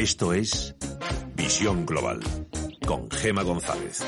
Esto es Visión Global con Gema González.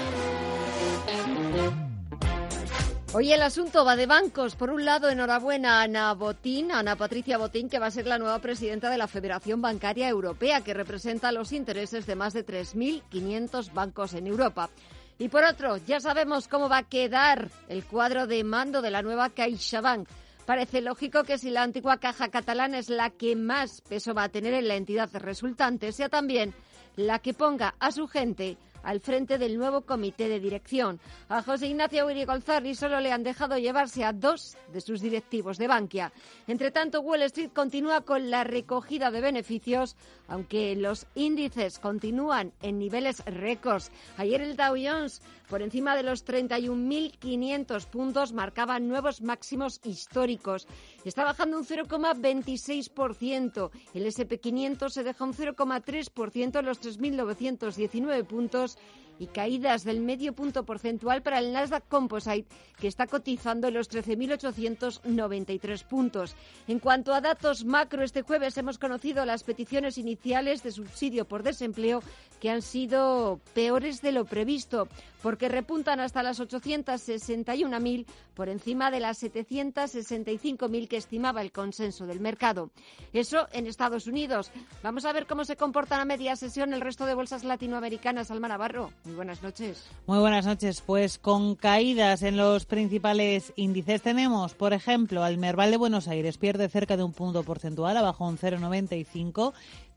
Hoy el asunto va de bancos. Por un lado, enhorabuena a Ana Botín, Ana Patricia Botín, que va a ser la nueva presidenta de la Federación Bancaria Europea, que representa los intereses de más de 3.500 bancos en Europa. Y por otro, ya sabemos cómo va a quedar el cuadro de mando de la nueva CaixaBank. Parece lógico que si la antigua caja catalana es la que más peso va a tener en la entidad resultante, sea también la que ponga a su gente al frente del nuevo comité de dirección. A José Ignacio González solo le han dejado llevarse a dos de sus directivos de Bankia. Entre tanto, Wall Street continúa con la recogida de beneficios, aunque los índices continúan en niveles récords. Ayer el Dow Jones, por encima de los 31.500 puntos, marcaba nuevos máximos históricos. Está bajando un 0,26%. El SP500 se deja un 0,3% en los 3.919 puntos y caídas del medio punto porcentual para el Nasdaq Composite, que está cotizando en los 13.893 puntos. En cuanto a datos macro, este jueves hemos conocido las peticiones iniciales de subsidio por desempleo que han sido peores de lo previsto, porque repuntan hasta las 861.000 por encima de las 765.000 que estimaba el consenso del mercado. Eso en Estados Unidos. Vamos a ver cómo se comportan a media sesión el resto de bolsas latinoamericanas. Alma Navarro. Muy buenas noches. Muy buenas noches. Pues con caídas en los principales índices tenemos, por ejemplo, al Merval de Buenos Aires pierde cerca de un punto porcentual, abajo un 0,95.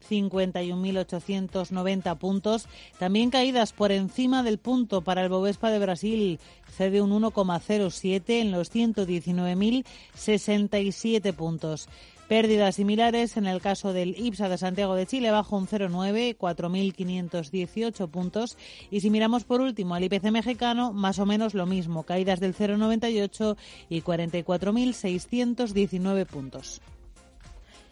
51.890 puntos. También caídas por encima del punto para el Bovespa de Brasil, cede un 1,07 en los 119.067 puntos. Pérdidas similares en el caso del IPSA de Santiago de Chile, bajo un 0,9, 4.518 puntos. Y si miramos por último al IPC mexicano, más o menos lo mismo, caídas del 0,98 y 44.619 puntos.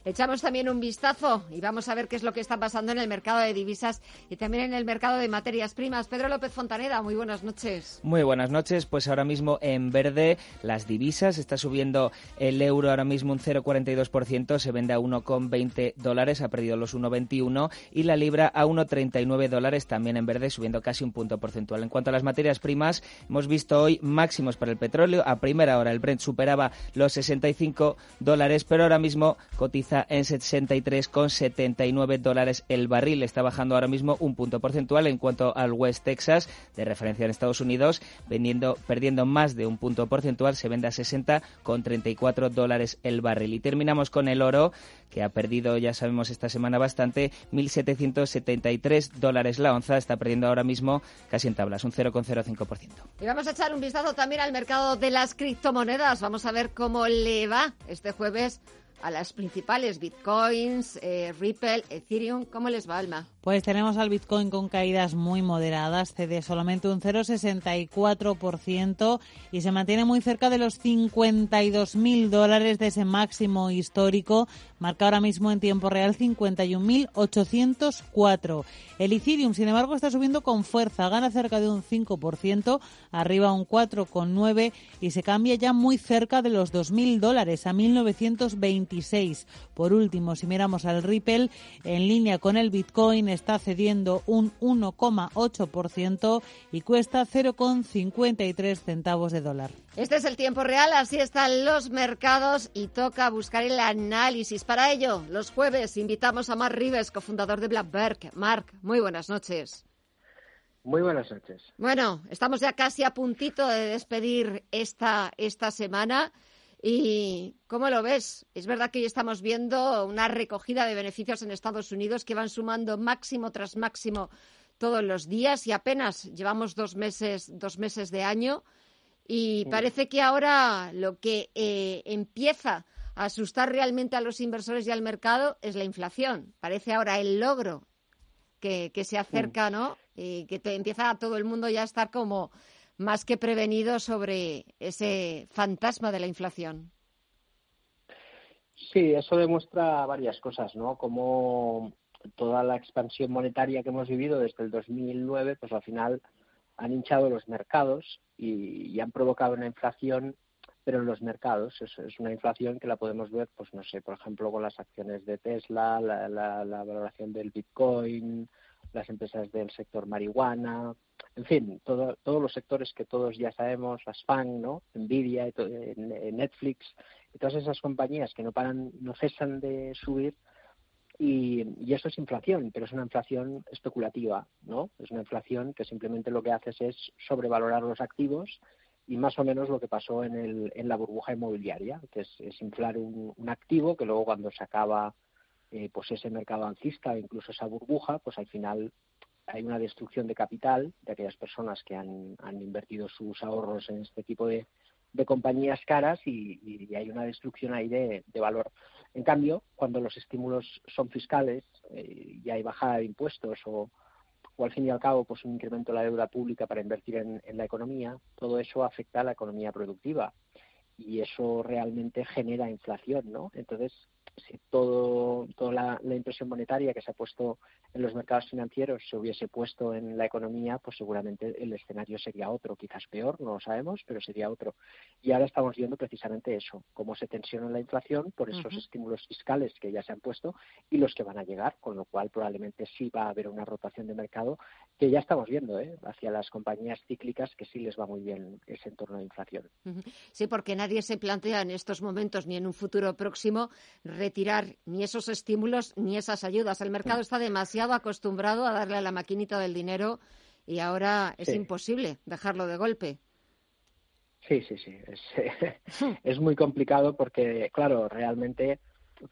Echamos también un vistazo y vamos a ver qué es lo que está pasando en el mercado de divisas y también en el mercado de materias primas. Pedro López Fontaneda, muy buenas noches. Muy buenas noches. Pues ahora mismo en verde las divisas está subiendo el euro ahora mismo un 0,42%, se vende a 1,20 dólares, ha perdido los 1,21 y la libra a 1,39 dólares también en verde, subiendo casi un punto porcentual. En cuanto a las materias primas, hemos visto hoy máximos para el petróleo. A primera hora el Brent superaba los 65 dólares, pero ahora mismo cotiza en 63,79 dólares el barril. Está bajando ahora mismo un punto porcentual en cuanto al West Texas, de referencia en Estados Unidos, vendiendo, perdiendo más de un punto porcentual, se vende a 60,34 dólares el barril. Y terminamos con el oro, que ha perdido, ya sabemos, esta semana bastante, 1.773 dólares la onza. Está perdiendo ahora mismo casi en tablas, un 0,05%. Y vamos a echar un vistazo también al mercado de las criptomonedas. Vamos a ver cómo le va este jueves a las principales bitcoins, eh, Ripple, Ethereum. ¿Cómo les va, Alma? Pues tenemos al Bitcoin con caídas muy moderadas, cede solamente un 0,64% y se mantiene muy cerca de los 52.000 dólares de ese máximo histórico, marca ahora mismo en tiempo real 51.804. El Ethereum, sin embargo, está subiendo con fuerza, gana cerca de un 5%, arriba un 4,9% y se cambia ya muy cerca de los 2.000 dólares, a 1.926. Por último, si miramos al Ripple, en línea con el Bitcoin, está cediendo un 1,8% y cuesta 0,53 centavos de dólar. Este es el tiempo real, así están los mercados y toca buscar el análisis. Para ello, los jueves invitamos a Mark Rives, cofundador de Blackberg. Mark, muy buenas noches. Muy buenas noches. Bueno, estamos ya casi a puntito de despedir esta, esta semana. ¿Y cómo lo ves? Es verdad que hoy estamos viendo una recogida de beneficios en Estados Unidos que van sumando máximo tras máximo todos los días y apenas llevamos dos meses, dos meses de año. Y parece que ahora lo que eh, empieza a asustar realmente a los inversores y al mercado es la inflación. Parece ahora el logro que, se acerca, ¿no? Y que te, empieza a todo el mundo ya a estar como más que prevenido sobre ese fantasma de la inflación. Sí, eso demuestra varias cosas, ¿no? Como toda la expansión monetaria que hemos vivido desde el 2009, pues al final han hinchado los mercados y, han provocado una inflación, pero en los mercados es, una inflación que la podemos ver, pues no sé, por ejemplo, con las acciones de Tesla, la, la, valoración del Bitcoin, las empresas del sector marihuana, en fin, todos los sectores que todos ya sabemos, las FAN, ¿no? Nvidia, Netflix, y todas esas compañías que no paran, no cesan de subir, y, eso es inflación, pero es una inflación especulativa, ¿no? Es una inflación que simplemente lo que hace es sobrevalorar los activos y más o menos lo que pasó en, el, en la burbuja inmobiliaria, que es, inflar un, activo que luego cuando se acaba eh, pues ese mercado alcista o incluso esa burbuja, pues al final hay una destrucción de capital de aquellas personas que han, han invertido sus ahorros en este tipo de, de compañías caras y, hay una destrucción ahí de, valor. En cambio, cuando los estímulos son fiscales eh, y hay bajada de impuestos o, o, al fin y al cabo pues un incremento de la deuda pública para invertir en, en la economía, todo eso afecta a la economía productiva y eso realmente genera inflación, ¿no? Entonces, si todo, toda la, la, impresión monetaria que se ha puesto en los mercados financieros se hubiese puesto en la economía, pues seguramente el escenario sería otro, quizás peor, no lo sabemos, pero sería otro. Y ahora estamos viendo precisamente eso, cómo se tensiona la inflación por esos estímulos fiscales que ya se han puesto y los que van a llegar, con lo cual probablemente sí va a haber una rotación de mercado que ya estamos viendo ¿eh? hacia las compañías cíclicas que sí les va muy bien ese entorno de inflación. Sí, porque nadie se plantea en estos momentos ni en un futuro próximo retirar ni esos estímulos ni esas ayudas. El mercado está demasiado acostumbrado a darle a la maquinita del dinero y ahora es imposible dejarlo de golpe. Sí, sí, sí. Es, muy complicado porque, claro, realmente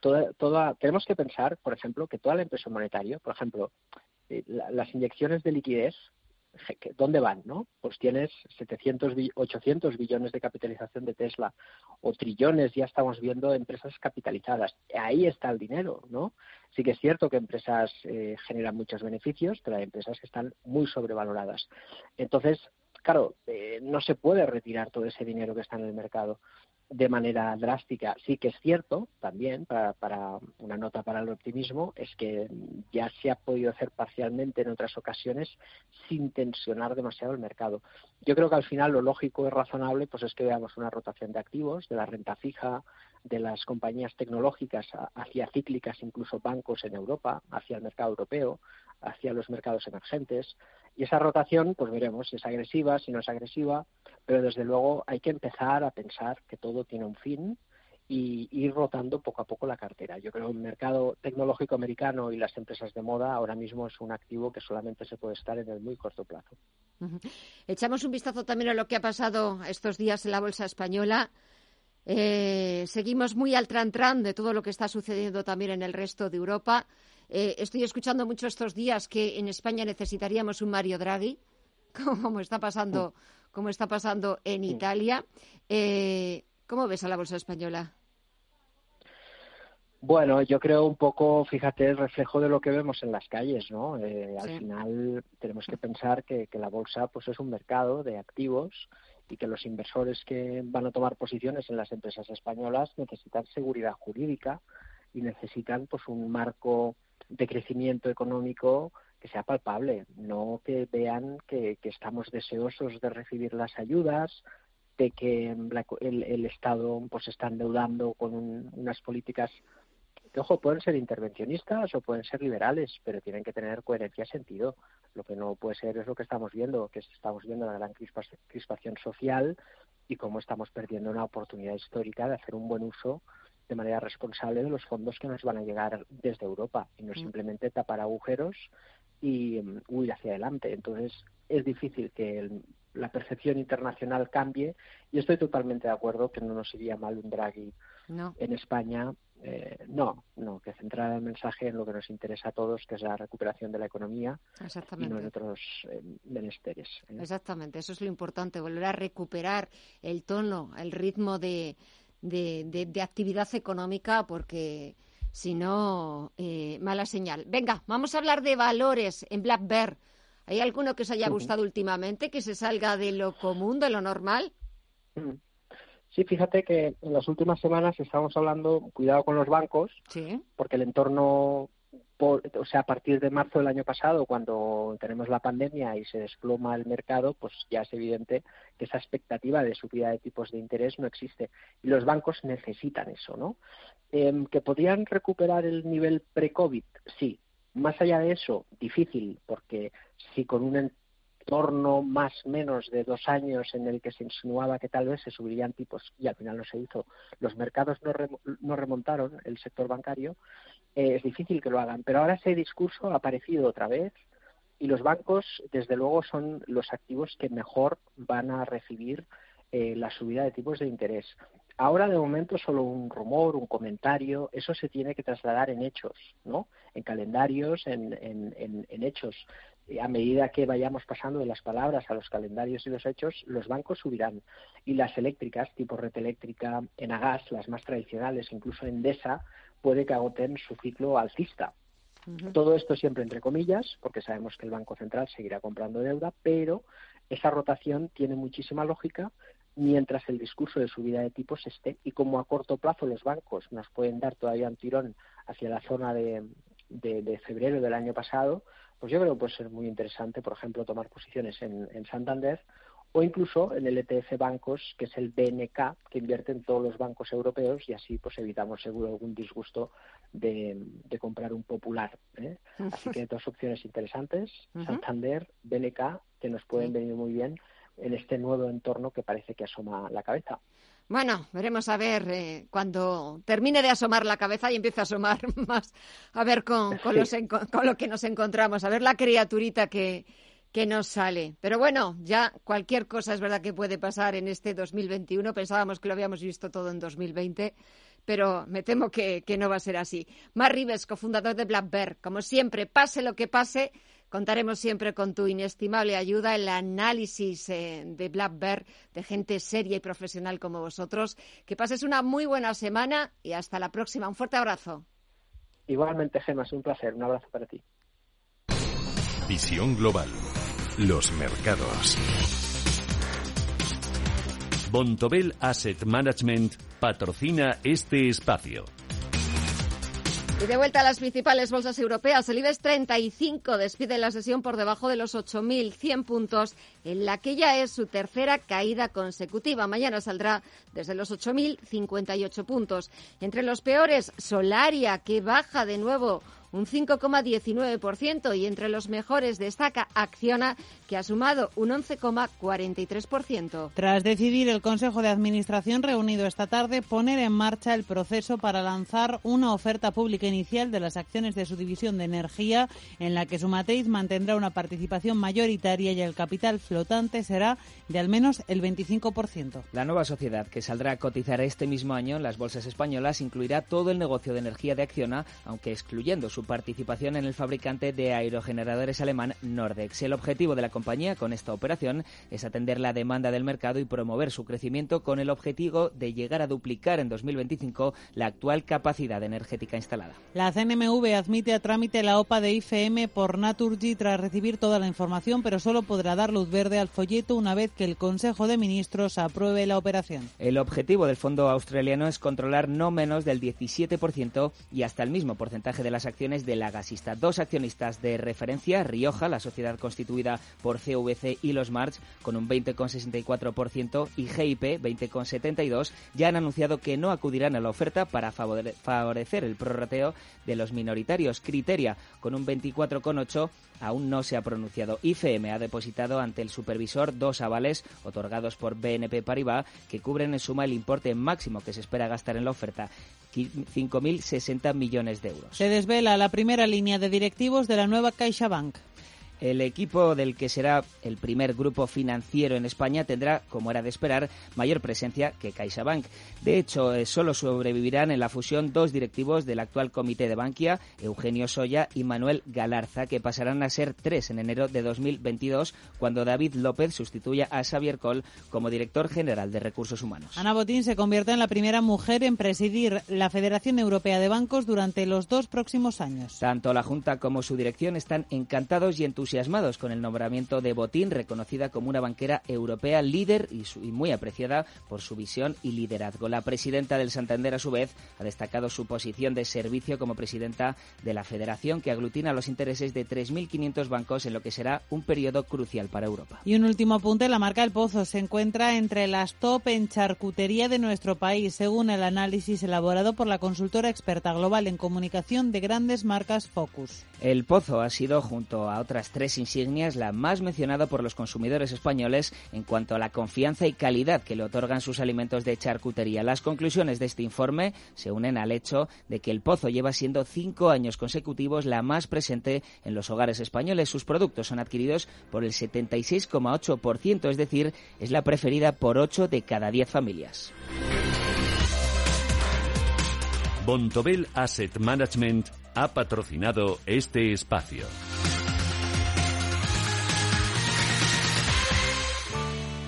toda, toda, tenemos que pensar, por ejemplo, que toda la impresión monetaria, por ejemplo, eh, las inyecciones de liquidez ¿dónde van? ¿no? Pues tienes 700, 800 billones de capitalización de Tesla o trillones, ya estamos viendo empresas capitalizadas. Ahí está el dinero, ¿no? Sí que es cierto que empresas eh, generan muchos beneficios, pero hay empresas que están muy sobrevaloradas. Entonces, claro, eh, no se puede retirar todo ese dinero que está en el mercado de manera drástica. Sí que es cierto también, para, para, una nota para el optimismo, es que ya se ha podido hacer parcialmente en otras ocasiones sin tensionar demasiado el mercado. Yo creo que al final lo lógico y razonable pues es que veamos una rotación de activos, de la renta fija, de las compañías tecnológicas hacia cíclicas, incluso bancos en Europa, hacia el mercado europeo, hacia los mercados emergentes. Y esa rotación, pues veremos si es agresiva, si no es agresiva, pero desde luego hay que empezar a pensar que todo tiene un fin y ir rotando poco a poco la cartera. Yo creo que el mercado tecnológico americano y las empresas de moda ahora mismo es un activo que solamente se puede estar en el muy corto plazo. Echamos un vistazo también a lo que ha pasado estos días en la bolsa española. Eh, seguimos muy al tran-tran de todo lo que está sucediendo también en el resto de Europa. Eh, estoy escuchando mucho estos días que en España necesitaríamos un Mario Draghi, como está pasando, como está pasando en Italia. Eh, ¿Cómo ves a la bolsa española? Bueno, yo creo un poco, fíjate, el reflejo de lo que vemos en las calles, ¿no? Eh, al final tenemos que pensar que, que, la bolsa, pues, es un mercado de activos y que los inversores que van a tomar posiciones en las empresas españolas necesitan seguridad jurídica y necesitan, pues, un marco de crecimiento económico que sea palpable, no que vean que, estamos deseosos de recibir las ayudas, de que el, Estado pues está endeudando con unas políticas que, ojo, pueden ser intervencionistas o pueden ser liberales, pero tienen que tener coherencia y sentido. Lo que no puede ser es lo que estamos viendo, que estamos viendo la gran crispación social y cómo estamos perdiendo una oportunidad histórica de hacer un buen uso de manera responsable de los fondos que nos van a llegar desde Europa y no mm. simplemente tapar agujeros y mm, huir hacia adelante. Entonces, es difícil que la percepción internacional cambie y estoy totalmente de acuerdo que no nos iría mal un Draghi en España. Eh, no, no, que centrar el mensaje en lo que nos interesa a todos, que es la recuperación de la economía y no en otros eh, menesteres. ¿eh? Exactamente, eso es lo importante, volver a recuperar el tono, el ritmo de, de actividad económica, porque si no, mala señal. Venga, vamos a hablar de valores en Black Bear. ¿Hay alguno que os haya gustado últimamente, que se salga de lo común, de lo normal? Sí, fíjate que en las últimas semanas estamos hablando, cuidado con los bancos, porque el entorno, o sea, a partir de marzo del año pasado, cuando tenemos la pandemia y se desploma el mercado, pues ya es evidente que esa expectativa de subida de tipos de interés no existe. Y los bancos necesitan eso, ¿no? Em, ¿Que podrían recuperar el nivel pre-COVID? Sí. Más allá de eso, difícil, porque si con un torno más menos de dos años en el que se insinuaba que tal vez se subirían tipos y al final no se hizo, los mercados no, remontaron el sector bancario, eh, es difícil que lo hagan. Pero ahora ese discurso ha aparecido otra vez y los bancos, desde luego, son los activos que mejor van a recibir eh, la subida de tipos de interés. Ahora, de momento, solo un rumor, un comentario, eso se tiene que trasladar en hechos, ¿no? En calendarios, en, en, en hechos a medida que vayamos pasando de las palabras a los calendarios y los hechos, los bancos subirán. Y las eléctricas, tipo red eléctrica, Enagas, las más tradicionales, incluso Endesa, puede que agoten su ciclo alcista. Todo esto siempre entre comillas, porque sabemos que el Banco Central seguirá comprando deuda, pero esa rotación tiene muchísima lógica mientras el discurso de subida de tipos esté y como a corto plazo los bancos nos pueden dar todavía un tirón hacia la zona de, de febrero del año pasado, pues yo creo que puede ser muy interesante, por ejemplo, tomar posiciones en, Santander o incluso en el ETF Bancos, que es el BNK, que invierte en todos los bancos europeos y así pues evitamos seguro algún disgusto de, comprar un popular. ¿eh? Así que dos opciones interesantes, Santander, BNK, que nos pueden venir muy bien en este nuevo entorno que parece que asoma la cabeza. Bueno, veremos a ver eh, cuando termine de asomar la cabeza y empiece a asomar más, a ver con, con, lo que nos encontramos, a ver la criaturita que, que nos sale. Pero bueno, ya cualquier cosa es verdad que puede pasar en este 2021. Pensábamos que lo habíamos visto todo en 2020, pero me temo que, que no va a ser así. Mar Rives, cofundador de Black Bear, como siempre, pase lo que pase, Contaremos siempre con tu inestimable ayuda en el análisis eh, de Black Bear de gente seria y profesional como vosotros. Que pases una muy buena semana y hasta la próxima. Un fuerte abrazo. Igualmente, Gemma, es un placer. Un abrazo para ti. Visión Global. Los mercados. Bontobel Asset Management patrocina este espacio. Y de vuelta a las principales bolsas europeas, el IBEX 35 despide la sesión por debajo de los 8.100 puntos, en la que ya es su tercera caída consecutiva. Mañana saldrá desde los 8.058 puntos. Entre los peores, Solaria, que baja de nuevo un 5,19% y entre los mejores destaca Acciona, que ha sumado un 11,43%. Tras decidir el Consejo de Administración reunido esta tarde poner en marcha el proceso para lanzar una oferta pública inicial de las acciones de su división de energía, en la que su matriz mantendrá una participación mayoritaria y el capital flotante será de al menos el 25%. La nueva sociedad, que saldrá a cotizar este mismo año en las bolsas españolas, incluirá todo el negocio de energía de Acciona, aunque excluyendo su participación en el fabricante de aerogeneradores alemán Nordex. El objetivo de la compañía con esta operación es atender la demanda del mercado y promover su crecimiento con el objetivo de llegar a duplicar en 2025 la actual capacidad energética instalada. La CNMV admite a trámite la OPA de IFM por Naturgy tras recibir toda la información, pero solo podrá dar luz verde al folleto una vez que el Consejo de Ministros apruebe la operación. El objetivo del fondo australiano es controlar no menos del 17% y hasta el mismo porcentaje de las acciones de la gasista. Dos accionistas de referencia, Rioja, la sociedad constituida por CVC y los March, con un 20,64% y GIP, 20,72%, ya han anunciado que no acudirán a la oferta para favorecer el prorrateo de los minoritarios. Criteria, con un 24,8%, aún no se ha pronunciado. IFM ha depositado ante el supervisor dos avales otorgados por BNP Paribas que cubren en suma el importe máximo que se espera gastar en la oferta. 5.060 millones de euros. Se desvela la primera línea de directivos de la nueva CaixaBank. El equipo del que será el primer grupo financiero en España tendrá, como era de esperar, mayor presencia que CaixaBank. De hecho, eh, solo sobrevivirán en la fusión dos directivos del actual comité de Bankia, Eugenio Soya y Manuel Galarza, que pasarán a ser tres en enero de 2022, cuando David López sustituya a Xavier Coll como director general de Recursos Humanos. Ana Botín se convierte en la primera mujer en presidir la Federación Europea de Bancos durante los dos próximos años. Tanto la Junta como su dirección están encantados y entusiasmados con el nombramiento de Botín, reconocida como una banquera europea líder y, y muy apreciada por su visión y liderazgo. La presidenta del Santander, a su vez, ha destacado su posición de servicio como presidenta de la Federación, que aglutina los intereses de 3.500 bancos en lo que será un periodo crucial para Europa. Y un último apunte, la marca El Pozo se encuentra entre las top en charcutería de nuestro país, según el análisis elaborado por la consultora experta global en comunicación de grandes marcas Focus. El Pozo ha sido, junto a otras tres insignias, la más mencionada por los consumidores españoles en cuanto a la confianza y calidad que le otorgan sus alimentos de charcutería. Las conclusiones de este informe se unen al hecho de que el Pozo lleva siendo cinco años consecutivos la más presente en los hogares españoles. Sus productos son adquiridos por el 76,8%, es decir, es la preferida por 8 de cada 10 familias. Bontobel Asset Management ha patrocinado este espacio.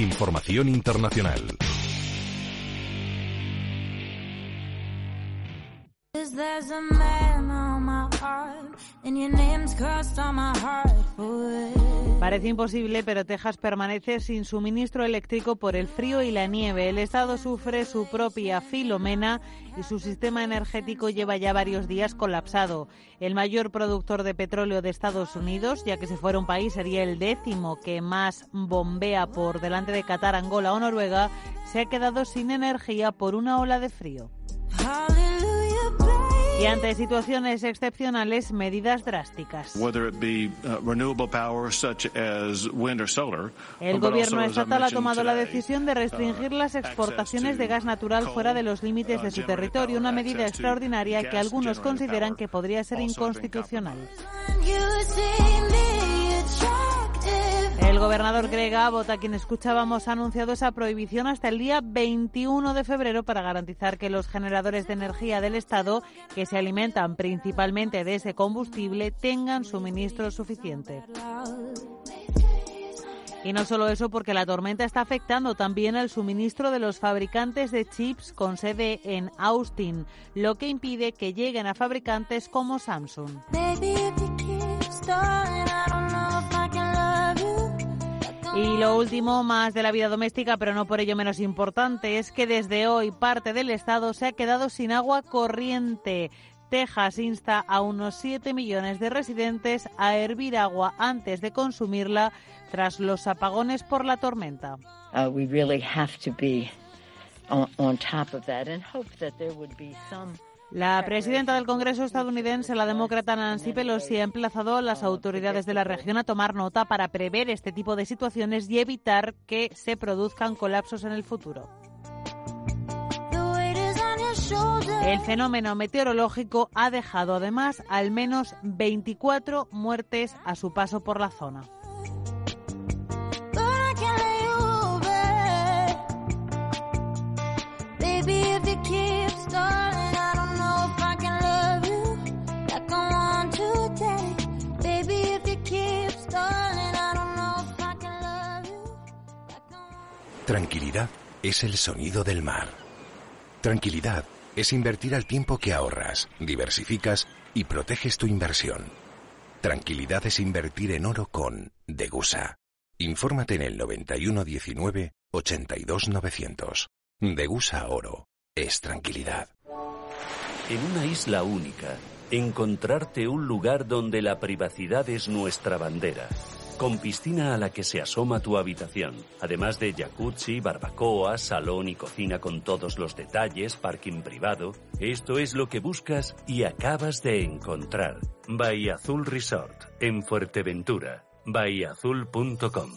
Información internacional. Parece imposible, pero Texas permanece sin suministro eléctrico por el frío y la nieve. El estado sufre su propia filomena y su sistema energético lleva ya varios días colapsado. El mayor productor de petróleo de Estados Unidos, ya que si fuera un país sería el décimo que más bombea por delante de Qatar, Angola o Noruega, se ha quedado sin energía por una ola de frío. Y ante situaciones excepcionales, medidas drásticas. Uh, El gobierno estatal ha tomado la decisión de restringir las exportaciones de gas natural fuera de los límites de su territorio, una medida extraordinaria que algunos consideran que podría ser inconstitucional. El gobernador Greg Abbott, a quien escuchábamos, ha anunciado esa prohibición hasta el día 21 de febrero para garantizar que los generadores de energía del Estado, que se alimentan principalmente de ese combustible, tengan suministro suficiente. Y no solo eso, porque la tormenta está afectando también al suministro de los fabricantes de chips con sede en Austin, lo que impide que lleguen a fabricantes como Samsung. Y lo último, más de la vida doméstica, pero no por ello menos importante, es que desde hoy parte del Estado se ha quedado sin agua corriente. Texas insta a unos 7 millones de residentes a hervir agua antes de consumirla tras los apagones por la tormenta. La presidenta del Congreso estadounidense, la demócrata Nancy Pelosi, ha emplazado a las autoridades de la región a tomar nota para prever este tipo de situaciones y evitar que se produzcan colapsos en el futuro. El fenómeno meteorológico ha dejado además al menos 24 muertes a su paso por la zona. Tranquilidad es el sonido del mar. Tranquilidad es invertir al tiempo que ahorras, diversificas y proteges tu inversión. Tranquilidad es invertir en oro con Degusa. Infórmate en el 9119 82900. Degusa Oro es tranquilidad. En una isla única, encontrarte un lugar donde la privacidad es nuestra bandera con piscina a la que se asoma tu habitación, además de jacuzzi, barbacoa, salón y cocina con todos los detalles, parking privado. Esto es lo que buscas y acabas de encontrar. Bahía Azul Resort, en Fuerteventura. bahiaazul.com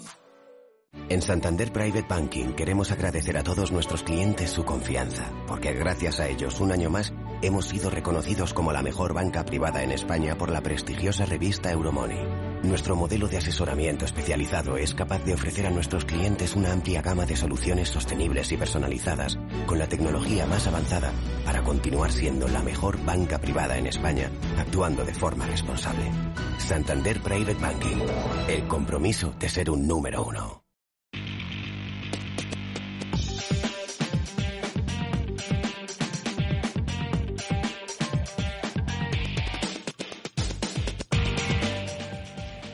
En Santander Private Banking queremos agradecer a todos nuestros clientes su confianza, porque gracias a ellos un año más hemos sido reconocidos como la mejor banca privada en España por la prestigiosa revista Euromoney. Nuestro modelo de asesoramiento especializado es capaz de ofrecer a nuestros clientes una amplia gama de soluciones sostenibles y personalizadas, con la tecnología más avanzada, para continuar siendo la mejor banca privada en España, actuando de forma responsable. Santander Private Banking, el compromiso de ser un número uno.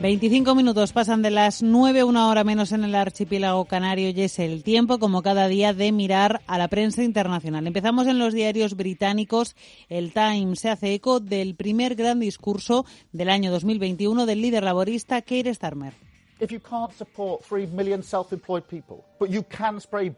25 minutos pasan de las 9, una hora menos en el archipiélago canario y es el tiempo, como cada día, de mirar a la prensa internacional. Empezamos en los diarios británicos. El Times se hace eco del primer gran discurso del año 2021 del líder laborista Keir Starmer. If you can't support 3 million self-employed people, but you can spray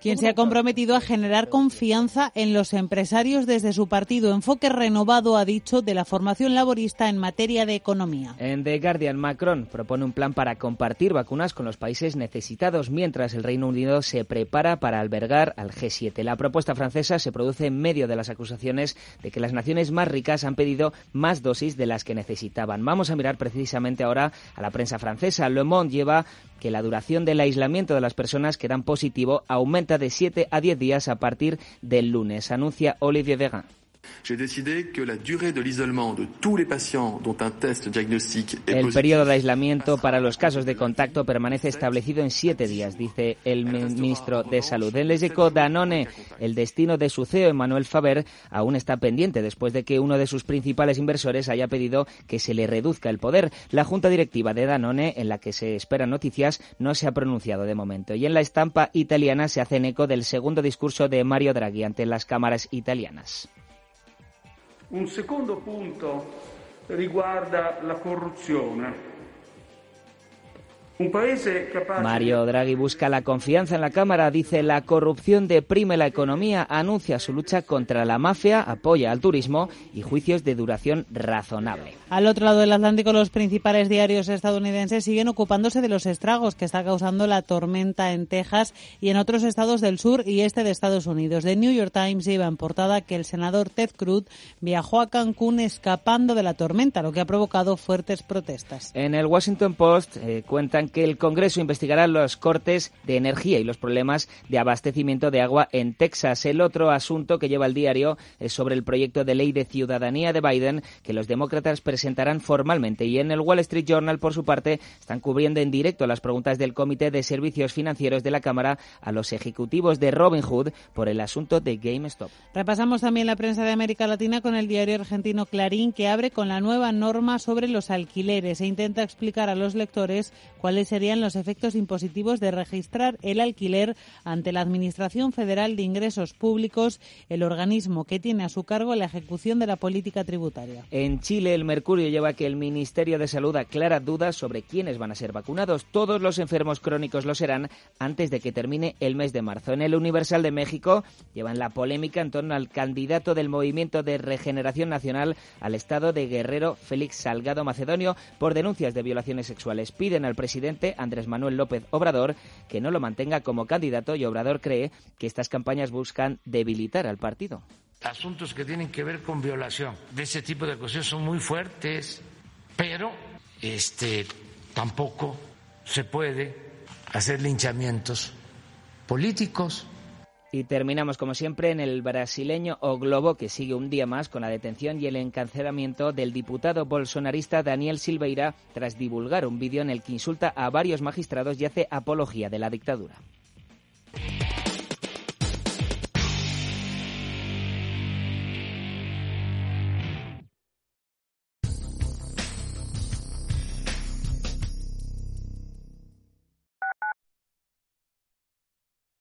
quien se ha comprometido a generar confianza en los empresarios desde su partido. Enfoque renovado, ha dicho, de la formación laborista en materia de economía. En The Guardian, Macron propone un plan para compartir vacunas con los países necesitados, mientras el Reino Unido se prepara para albergar al G7. La propuesta francesa se produce en medio de las acusaciones de que las naciones más ricas han pedido más dosis de las que necesitaban. Vamos a mirar precisamente ahora a la prensa francesa. Le Monde lleva que la duración del aislamiento de las personas que dan positivo aumenta de 7 a 10 días a partir del lunes, anuncia Olivier Véran. El periodo de aislamiento para los casos de contacto permanece establecido en siete días, dice el ministro de Salud. En Les Danone, el destino de su CEO, Emmanuel Faber, aún está pendiente después de que uno de sus principales inversores haya pedido que se le reduzca el poder. La junta directiva de Danone, en la que se esperan noticias, no se ha pronunciado de momento. Y en la estampa italiana se hace eco del segundo discurso de Mario Draghi ante las cámaras italianas. Un secondo punto riguarda la corruzione. Mario Draghi busca la confianza en la Cámara, dice la corrupción deprime la economía, anuncia su lucha contra la mafia, apoya al turismo y juicios de duración razonable. Al otro lado del Atlántico, los principales diarios estadounidenses siguen ocupándose de los estragos que está causando la tormenta en Texas y en otros estados del sur y este de Estados Unidos. The New York Times lleva en portada que el senador Ted Cruz viajó a Cancún escapando de la tormenta, lo que ha provocado fuertes protestas. En el Washington Post eh, cuentan que el Congreso investigará los cortes de energía y los problemas de abastecimiento de agua en Texas. El otro asunto que lleva el diario es sobre el proyecto de ley de ciudadanía de Biden que los demócratas presentarán formalmente. Y en el Wall Street Journal, por su parte, están cubriendo en directo las preguntas del Comité de Servicios Financieros de la Cámara a los ejecutivos de Robin Hood por el asunto de GameStop. Repasamos también la prensa de América Latina con el diario argentino Clarín, que abre con la nueva norma sobre los alquileres e intenta explicar a los lectores cuál serían los efectos impositivos de registrar el alquiler ante la Administración Federal de Ingresos Públicos, el organismo que tiene a su cargo la ejecución de la política tributaria. En Chile, el Mercurio lleva que el Ministerio de Salud aclara dudas sobre quiénes van a ser vacunados. Todos los enfermos crónicos lo serán antes de que termine el mes de marzo. En el Universal de México llevan la polémica en torno al candidato del Movimiento de Regeneración Nacional al Estado de Guerrero, Félix Salgado Macedonio, por denuncias de violaciones sexuales. Piden al presidente Andrés Manuel López Obrador que no lo mantenga como candidato y Obrador cree que estas campañas buscan debilitar al partido. Asuntos que tienen que ver con violación de ese tipo de cosas son muy fuertes, pero este tampoco se puede hacer linchamientos políticos. Y terminamos, como siempre, en el brasileño O Globo, que sigue un día más con la detención y el encarcelamiento del diputado bolsonarista Daniel Silveira tras divulgar un vídeo en el que insulta a varios magistrados y hace apología de la dictadura.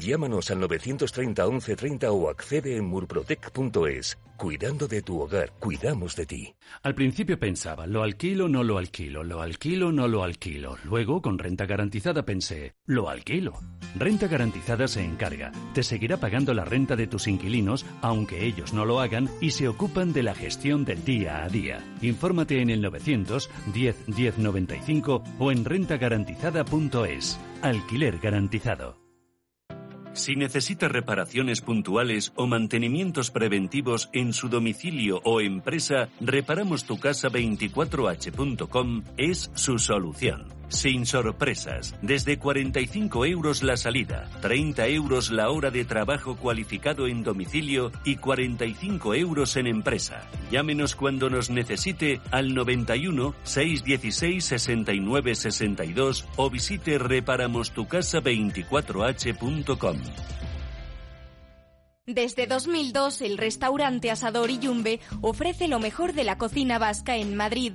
Llámanos al 930 1130 o accede en murprotec.es. Cuidando de tu hogar, cuidamos de ti. Al principio pensaba, lo alquilo, no lo alquilo, lo alquilo, no lo alquilo. Luego, con renta garantizada pensé, lo alquilo. Renta garantizada se encarga. Te seguirá pagando la renta de tus inquilinos, aunque ellos no lo hagan, y se ocupan de la gestión del día a día. Infórmate en el 900 10 10 95 o en rentagarantizada.es. Alquiler garantizado. Si necesita reparaciones puntuales o mantenimientos preventivos en su domicilio o empresa, Reparamos tu casa 24h.com es su solución. Sin sorpresas, desde 45 euros la salida, 30 euros la hora de trabajo cualificado en domicilio y 45 euros en empresa. Llámenos cuando nos necesite al 91 616 69 62 o visite reparamostucasa24h.com. Desde 2002, el restaurante Asador Yumbe ofrece lo mejor de la cocina vasca en Madrid.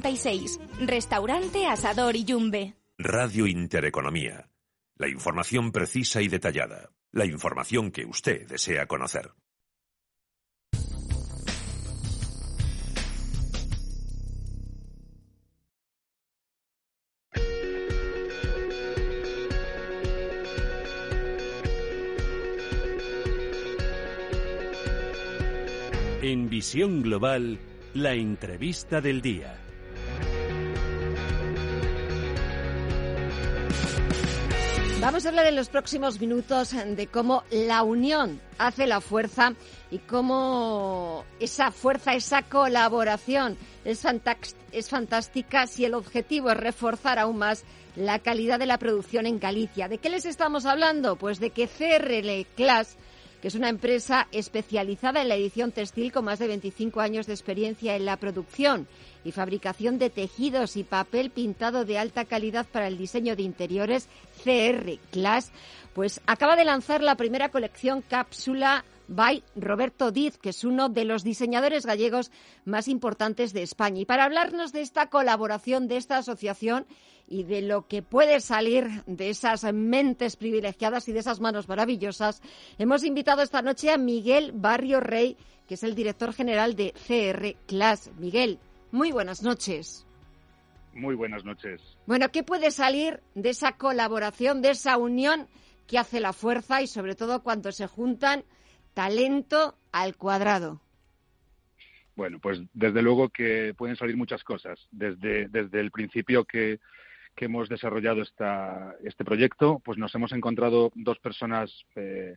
1096. Restaurante Asador y Yumbe. Radio Intereconomía. La información precisa y detallada. La información que usted desea conocer. En Visión Global, la entrevista del día. Vamos a hablar en los próximos minutos de cómo la unión hace la fuerza y cómo esa fuerza, esa colaboración es, fantástica si el objetivo es reforzar aún más la calidad de la producción en Galicia. ¿De qué les estamos hablando? Pues de que CRL Class que es una empresa especializada en la edición textil con más de 25 años de experiencia en la producción y fabricación de tejidos y papel pintado de alta calidad para el diseño de interiores, CR Class, pues acaba de lanzar la primera colección cápsula by Roberto Diz, que es uno de los diseñadores gallegos más importantes de España. Y para hablarnos de esta colaboración, de esta asociación y de lo que puede salir de esas mentes privilegiadas y de esas manos maravillosas, hemos invitado esta noche a Miguel Barrio Rey, que es el director general de CR Class. Miguel, muy buenas noches. Muy buenas noches. Bueno, ¿qué puede salir de esa colaboración, de esa unión que hace la fuerza y sobre todo cuando se juntan talento al cuadrado? Bueno, pues desde luego que pueden salir muchas cosas. Desde, desde el principio que, hemos desarrollado esta, este proyecto, pues nos hemos encontrado dos personas eh,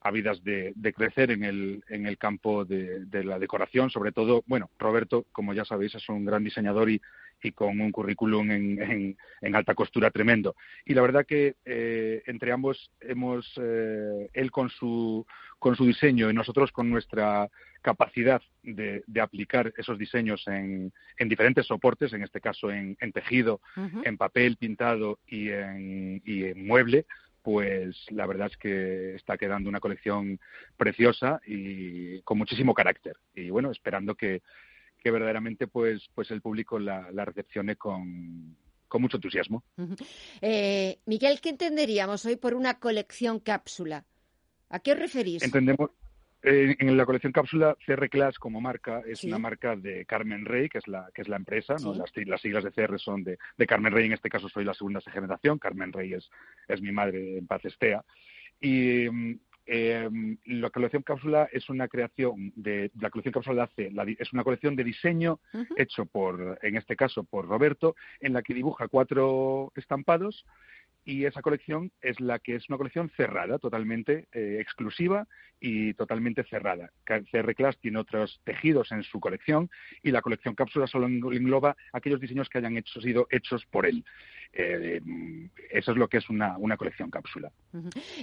ávidas de, crecer en el, en el campo de, la decoración, sobre todo, bueno, Roberto, como ya sabéis, es un gran diseñador y, y con un currículum en, en, alta costura tremendo. Y la verdad que eh, entre ambos hemos, eh, él con su, con su diseño y nosotros con nuestra capacidad de, de aplicar esos diseños en, en, diferentes soportes, en este caso en, tejido, en papel pintado y en, y en mueble, pues la verdad es que está quedando una colección preciosa y con muchísimo carácter. Y bueno, esperando que, que verdaderamente pues, pues el público la, recepcione con, con mucho entusiasmo. eh, Miguel, ¿qué entenderíamos hoy por una colección cápsula? ¿A qué os referís? Entendemos, eh, en la colección cápsula, CR Class como marca es una marca de Carmen Rey, que es la, que es la empresa. ¿no? Las, las, siglas de CR son de, de, Carmen Rey, en este caso soy la segunda generación. Carmen Rey es, es mi madre en paz estea. Y mm, eh, la colección cápsula es una creación de la colección cápsula hace es una colección de diseño hecho por en este caso por Roberto en la que dibuja cuatro estampados y esa colección es la que es una colección cerrada, totalmente eh, exclusiva y totalmente cerrada. CR Class tiene otros tejidos en su colección y la colección cápsula solo engloba aquellos diseños que hayan hecho, sido hechos por él. Eh, eso es lo que es una, una colección cápsula.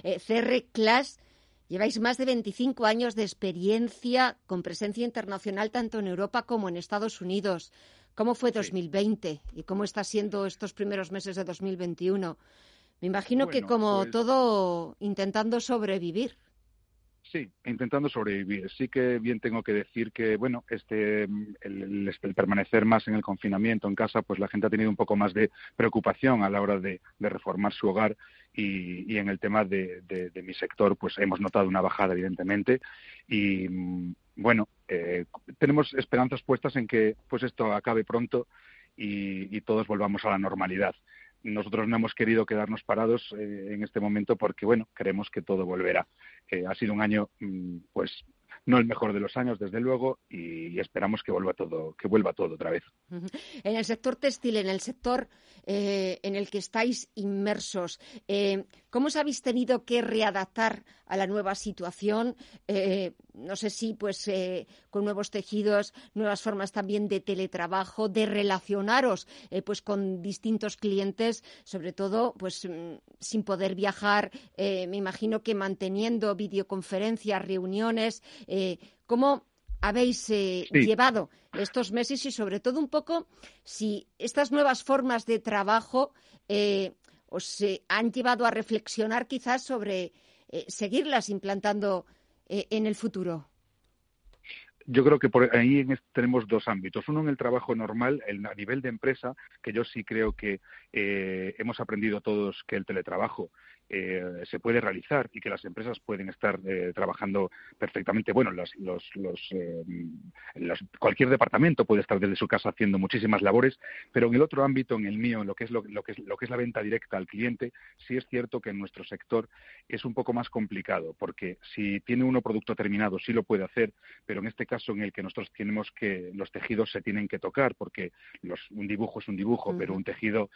Eh, CR Class Lleváis más de 25 años de experiencia con presencia internacional tanto en Europa como en Estados Unidos. ¿Cómo fue 2020 y cómo está siendo estos primeros meses de 2021? Me imagino que como pues todo intentando sobrevivir. Sí, intentando sobrevivir. Sí que bien tengo que decir que, bueno, este, el, permanecer más en el confinamiento en casa, pues la gente ha tenido un poco más de preocupación a la hora de, reformar su hogar y, en el tema de, mi sector, pues hemos notado una bajada, evidentemente, y bueno, eh, tenemos esperanzas puestas en que, pues esto acabe pronto y todos volvamos a la normalidad nosotros no hemos querido quedarnos parados eh, en este momento porque, bueno, creemos que todo volverá. Eh, ha sido un año, mm, pues, no el mejor de los años, desde luego, y, esperamos que vuelva todo, que vuelva todo otra vez. En el sector textil, en el sector eh, en el que estáis inmersos, ¿cómo os habéis tenido que readaptar a la nueva situación? Eh, no sé si, pues, con nuevos tejidos, nuevas formas también de teletrabajo, de relacionaros, pues, con distintos clientes, sobre todo, pues, mm, sin poder viajar, me imagino que manteniendo videoconferencias, reuniones. ¿Cómo habéis eh, llevado estos meses y sobre todo un poco si estas nuevas formas de trabajo eh, os eh, han llevado a reflexionar quizás sobre seguirlas implantando en el futuro. Yo creo que por ahí tenemos dos ámbitos. Uno en el trabajo normal, a nivel de empresa, que yo sí creo que hemos aprendido todos que el teletrabajo eh, se puede realizar y que las empresas pueden estar eh, trabajando perfectamente. Bueno, los, eh, los, cualquier departamento puede estar desde su casa haciendo muchísimas labores, pero en el otro ámbito, en el mío, en lo que es lo, que es lo que es la venta directa al cliente, sí es cierto que en nuestro sector es un poco más complicado, porque si tiene uno producto terminado sí lo puede hacer, pero en este caso en el que nosotros tenemos que los tejidos se tienen que tocar, porque los, un dibujo es un dibujo, pero un tejido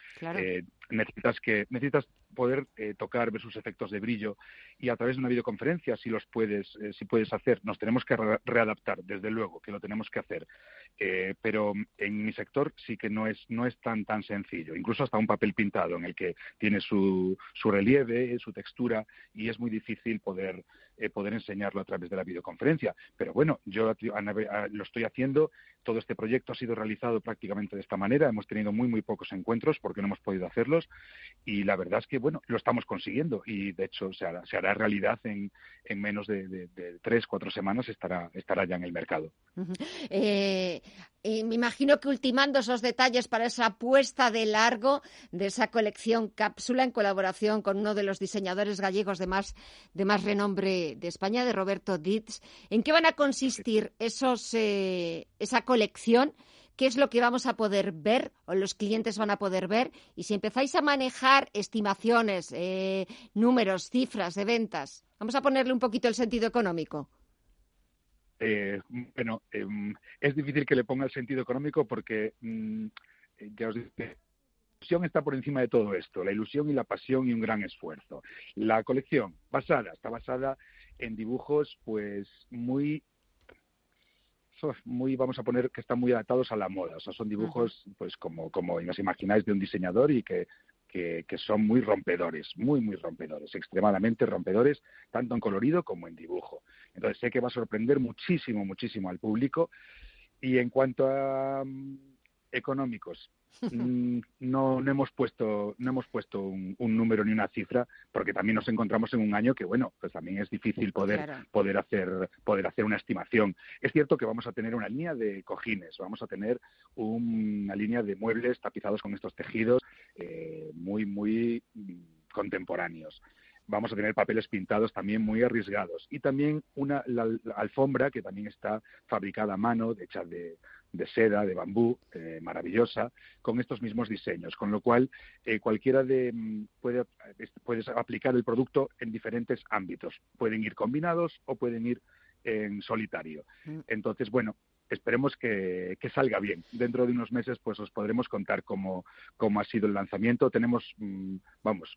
necesitas que necesitas poder tocar ver sus efectos de brillo y a través de una videoconferencia si los puedes, eh, si puedes hacer. Nos tenemos que readaptar, desde luego, que lo tenemos que hacer. Eh, pero en mi sector sí que no es, no es tan, tan sencillo. Incluso hasta un papel pintado en el que tiene su, su relieve, su textura y es muy difícil poder, eh, poder enseñarlo a través de la videoconferencia. Pero bueno, yo lo estoy haciendo. Todo este proyecto ha sido realizado prácticamente de esta manera. Hemos tenido muy, muy pocos encuentros porque no hemos podido hacerlos y la verdad es que, bueno, lo estamos consiguiendo y de hecho se hará, se hará realidad en, en menos de, tres, cuatro semanas estará, estará ya en el mercado. Eh, me imagino que ultimando esos detalles para esa apuesta de largo de esa colección cápsula en colaboración con uno de los diseñadores gallegos de más, de más renombre de España, de Roberto Ditz, ¿en qué van a consistir esos, eh, esa colección? qué es lo que vamos a poder ver o los clientes van a poder ver y si empezáis a manejar estimaciones, eh, números, cifras de ventas, vamos a ponerle un poquito el sentido económico. Eh, bueno, em, es difícil que le ponga el sentido económico porque mm, ya os digo, la ilusión está por encima de todo esto, la ilusión y la pasión y un gran esfuerzo. La colección basada está basada en dibujos pues muy muy, vamos a poner que están muy adaptados a la moda. O sea, son dibujos, pues como, como os imagináis, de un diseñador y que, que, son muy rompedores, muy, muy rompedores, extremadamente rompedores, tanto en colorido como en dibujo. Entonces sé que va a sorprender muchísimo, muchísimo al público. Y en cuanto a mm, económicos, Mm, no, no hemos puesto, no hemos puesto un, número ni una cifra, porque también nos encontramos en un año que, bueno, pues también es difícil poder, poder, hacer, poder hacer una estimación. Es cierto que vamos a tener una línea de cojines, vamos a tener una línea de muebles tapizados con estos tejidos eh, muy, muy contemporáneos. Vamos a tener papeles pintados también muy arriesgados. Y también una alfombra que también está fabricada a mano, hecha de, de seda, de bambú, eh, maravillosa, con estos mismos diseños, con lo cual eh, cualquiera de mm, puede puedes aplicar el producto en diferentes ámbitos, pueden ir combinados o pueden ir en solitario. Mm. Entonces, bueno, esperemos que, salga bien. Dentro de unos meses, pues os podremos contar cómo, cómo ha sido el lanzamiento. Tenemos, mm, vamos,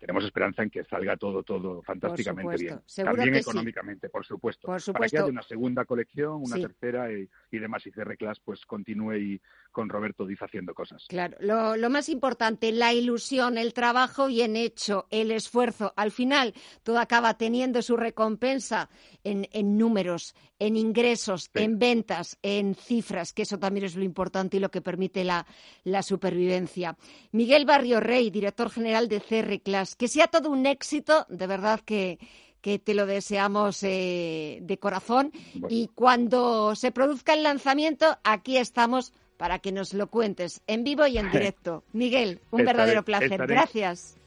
tenemos esperanza en que salga todo, todo fantásticamente bien. También económicamente, por supuesto. Por supuesto. Para que haya una segunda colección, una tercera y, demás. Y CR Class pues continúe y con Roberto Diz haciendo cosas. Claro, lo, más importante, la ilusión, el trabajo bien hecho, el esfuerzo. Al final, todo acaba teniendo su recompensa en, números, en ingresos, en ventas, en cifras, que eso también es lo importante y lo que permite la, la supervivencia. Miguel Barrio Rey, director general de CR Class que sea todo un éxito, de verdad que, te lo deseamos eh, de corazón. Y cuando se produzca el lanzamiento, aquí estamos para que nos lo cuentes en vivo y en directo. Miguel, un verdadero placer. gracias.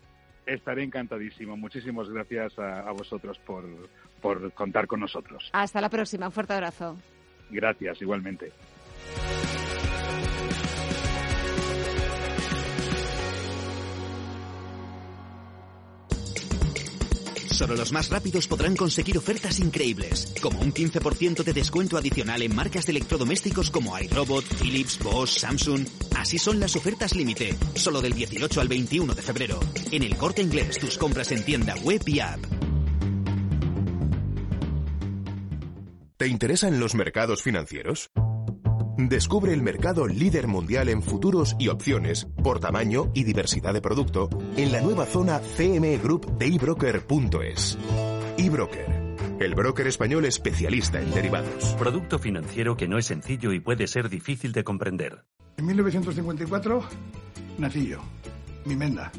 Estaré encantadísimo. Muchísimas gracias a, vosotros por, por contar con nosotros. Hasta la próxima. Un fuerte abrazo. Gracias, igualmente. Solo los más rápidos podrán conseguir ofertas increíbles, como un 15% de descuento adicional en marcas de electrodomésticos como iRobot, Philips, Bosch, Samsung. Así son las ofertas límite, solo del 18 al 21 de febrero. En el corte inglés, tus compras en tienda web y app. ¿Te interesan los mercados financieros? Descubre el mercado líder mundial en futuros y opciones por tamaño y diversidad de producto en la nueva zona CME Group de ebroker.es. eBroker, el broker español especialista en derivados. Producto financiero que no es sencillo y puede ser difícil de comprender. En 1954 nací yo, mi menda,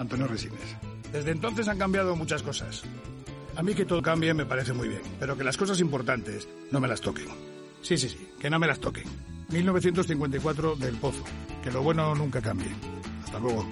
Antonio Resines. Desde entonces han cambiado muchas cosas. A mí que todo cambie me parece muy bien, pero que las cosas importantes no me las toquen. Sí, sí, sí, que no me las toquen. 1954 del Pozo. Que lo bueno nunca cambie. Hasta luego.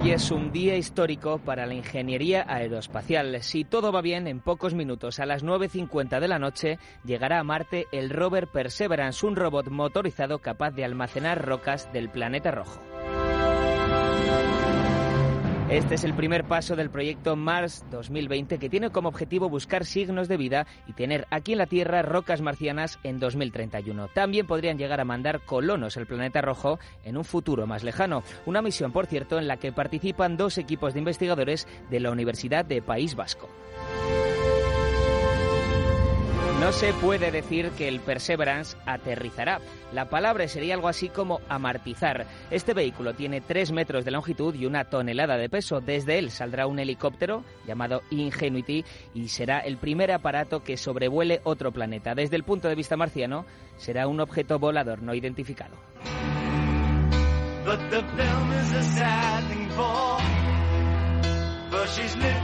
Hoy es un día histórico para la ingeniería aeroespacial. Si todo va bien, en pocos minutos, a las 9.50 de la noche, llegará a Marte el rover Perseverance, un robot motorizado capaz de almacenar rocas del planeta rojo. Este es el primer paso del proyecto Mars 2020 que tiene como objetivo buscar signos de vida y tener aquí en la Tierra rocas marcianas en 2031. También podrían llegar a mandar colonos al planeta rojo en un futuro más lejano. Una misión, por cierto, en la que participan dos equipos de investigadores de la Universidad de País Vasco. No se puede decir que el Perseverance aterrizará. La palabra sería algo así como amartizar. Este vehículo tiene 3 metros de longitud y una tonelada de peso. Desde él saldrá un helicóptero llamado Ingenuity y será el primer aparato que sobrevuele otro planeta. Desde el punto de vista marciano, será un objeto volador no identificado.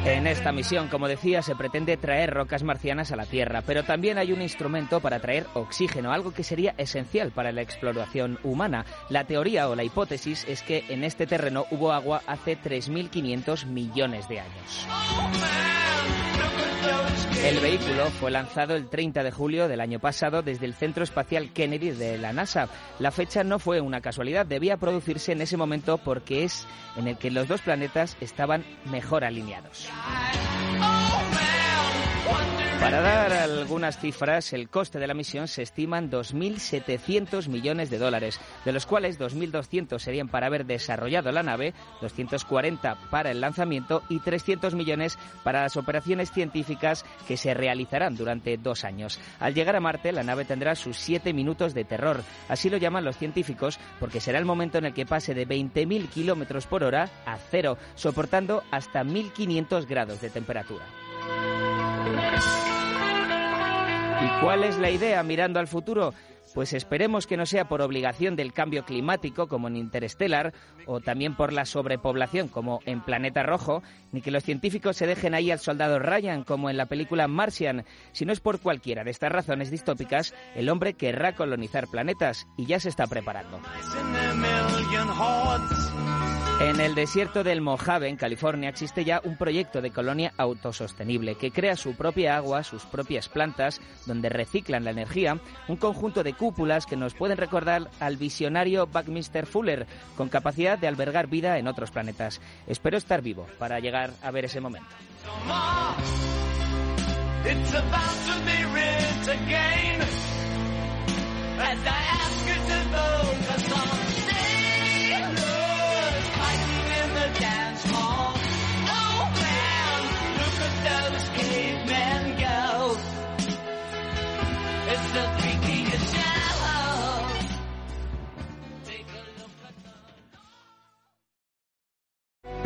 En esta misión, como decía, se pretende traer rocas marcianas a la Tierra, pero también hay un instrumento para traer oxígeno, algo que sería esencial para la exploración humana. La teoría o la hipótesis es que en este terreno hubo agua hace 3.500 millones de años. El vehículo fue lanzado el 30 de julio del año pasado desde el Centro Espacial Kennedy de la NASA. La fecha no fue una casualidad, debía producirse en ese momento porque es en el que los dos planetas estaban mejor alineados. Para dar algunas cifras, el coste de la misión se estima en 2.700 millones de dólares, de los cuales 2.200 serían para haber desarrollado la nave, 240 para el lanzamiento y 300 millones para las operaciones científicas que se realizarán durante dos años. Al llegar a Marte, la nave tendrá sus siete minutos de terror. Así lo llaman los científicos porque será el momento en el que pase de 20.000 kilómetros por hora a cero, soportando hasta 1.500 grados de temperatura. ¿Y cuál es la idea mirando al futuro? Pues esperemos que no sea por obligación del cambio climático, como en Interstellar, o también por la sobrepoblación, como en Planeta Rojo, ni que los científicos se dejen ahí al soldado Ryan, como en la película Martian. Si no es por cualquiera de estas razones distópicas, el hombre querrá colonizar planetas y ya se está preparando. En el desierto del Mojave, en California, existe ya un proyecto de colonia autosostenible que crea su propia agua, sus propias plantas, donde reciclan la energía, un conjunto de cúpulas que nos pueden recordar al visionario Buckminster Fuller, con capacidad de albergar vida en otros planetas. Espero estar vivo para llegar a ver ese momento.